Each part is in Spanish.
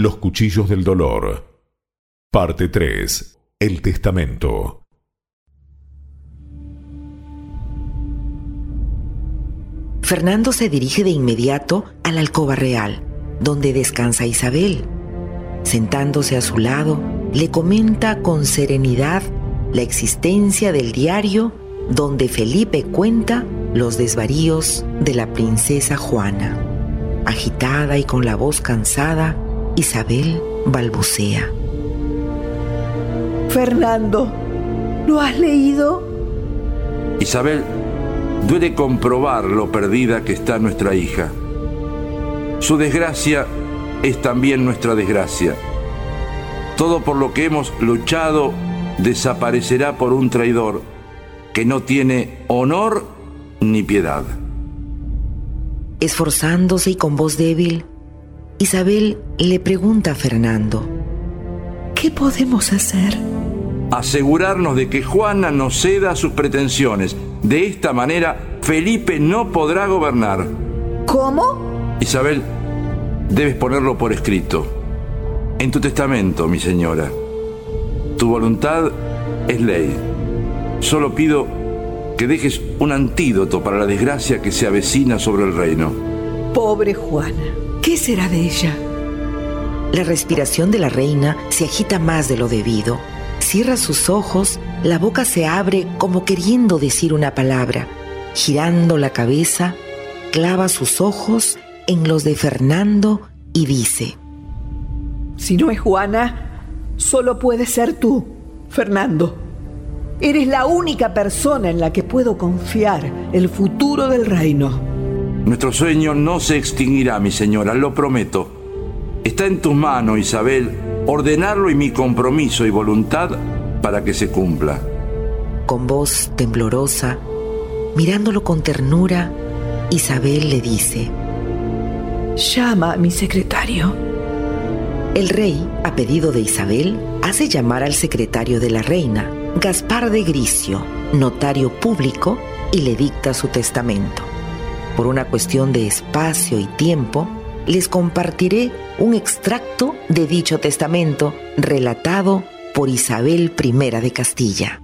Los cuchillos del dolor. Parte 3. El testamento. Fernando se dirige de inmediato a la alcoba real, donde descansa Isabel. Sentándose a su lado, le comenta con serenidad la existencia del diario donde Felipe cuenta los desvaríos de la princesa Juana. Agitada y con la voz cansada, Isabel balbucea. Fernando, ¿lo has leído? Isabel, duele comprobar lo perdida que está nuestra hija. Su desgracia es también nuestra desgracia. Todo por lo que hemos luchado desaparecerá por un traidor que no tiene honor ni piedad. Esforzándose y con voz débil, Isabel le pregunta a Fernando, ¿qué podemos hacer? Asegurarnos de que Juana no ceda a sus pretensiones. De esta manera, Felipe no podrá gobernar. ¿Cómo? Isabel, debes ponerlo por escrito. En tu testamento, mi señora. Tu voluntad es ley. Solo pido que dejes un antídoto para la desgracia que se avecina sobre el reino. Pobre Juana, ¿qué será de ella? La respiración de la reina se agita más de lo debido. Cierra sus ojos, la boca se abre como queriendo decir una palabra. Girando la cabeza, clava sus ojos en los de Fernando y dice, Si no es Juana, solo puede ser tú, Fernando. Eres la única persona en la que puedo confiar el futuro del reino. Nuestro sueño no se extinguirá, mi señora, lo prometo. Está en tus manos, Isabel, ordenarlo y mi compromiso y voluntad para que se cumpla. Con voz temblorosa, mirándolo con ternura, Isabel le dice, Llama a mi secretario. El rey, a pedido de Isabel, hace llamar al secretario de la reina, Gaspar de Gricio, notario público, y le dicta su testamento. Por una cuestión de espacio y tiempo, les compartiré un extracto de dicho testamento relatado por Isabel I de Castilla.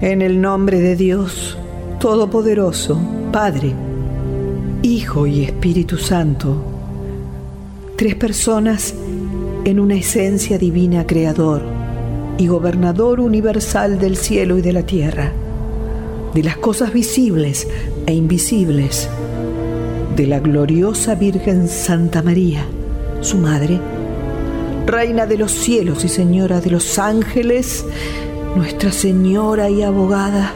En el nombre de Dios, Todopoderoso, Padre, Hijo y Espíritu Santo, tres personas en una esencia divina creador y gobernador universal del cielo y de la tierra, de las cosas visibles e invisibles, de la gloriosa Virgen Santa María, su madre, Reina de los cielos y Señora de los ángeles, Nuestra Señora y abogada,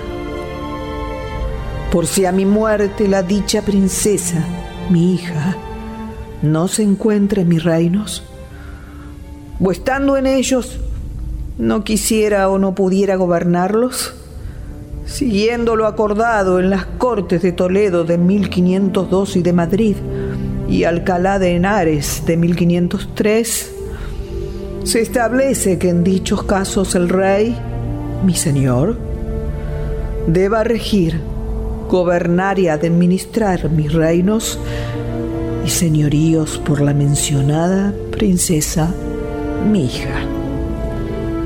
por si a mi muerte la dicha princesa, mi hija, no se encuentra en mis reinos, o estando en ellos, no quisiera o no pudiera gobernarlos, siguiendo lo acordado en las Cortes de Toledo de 1502 y de Madrid y Alcalá de Henares de 1503, se establece que en dichos casos el rey, mi señor, deba regir gobernar y administrar mis reinos y señoríos por la mencionada princesa, mi hija.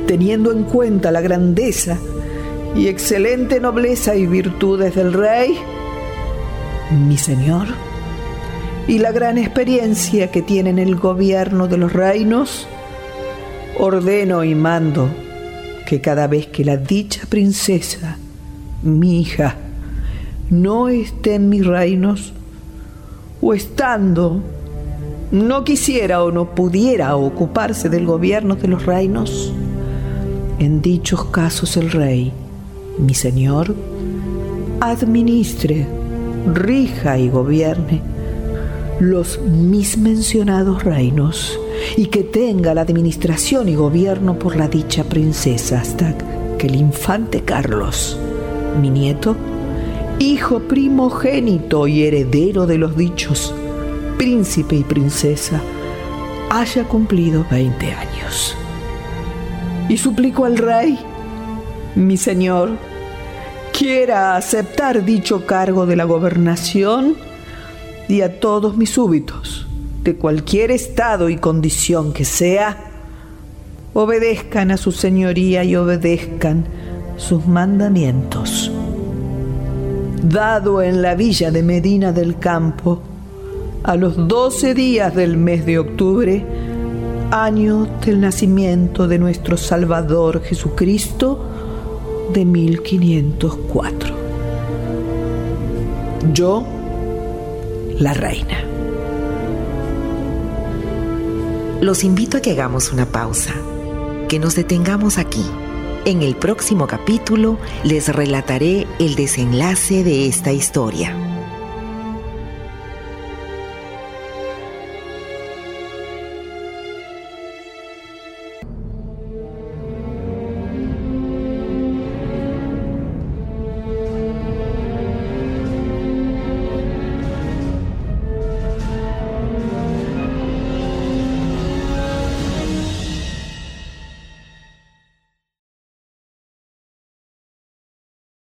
Teniendo en cuenta la grandeza y excelente nobleza y virtudes del rey, mi señor, y la gran experiencia que tiene en el gobierno de los reinos, ordeno y mando que cada vez que la dicha princesa, mi hija, no esté en mis reinos, o estando, no quisiera o no pudiera ocuparse del gobierno de los reinos, en dichos casos el rey, mi señor, administre, rija y gobierne los mis mencionados reinos y que tenga la administración y gobierno por la dicha princesa hasta que el infante Carlos, mi nieto, hijo primogénito y heredero de los dichos, príncipe y princesa, haya cumplido 20 años. Y suplico al rey, mi señor quiera aceptar dicho cargo de la gobernación y a todos mis súbitos, de cualquier estado y condición que sea, obedezcan a su señoría y obedezcan sus mandamientos. Dado en la villa de Medina del Campo, a los doce días del mes de octubre, año del nacimiento de nuestro Salvador Jesucristo de 1504. Yo, la reina. Los invito a que hagamos una pausa, que nos detengamos aquí. En el próximo capítulo les relataré el desenlace de esta historia.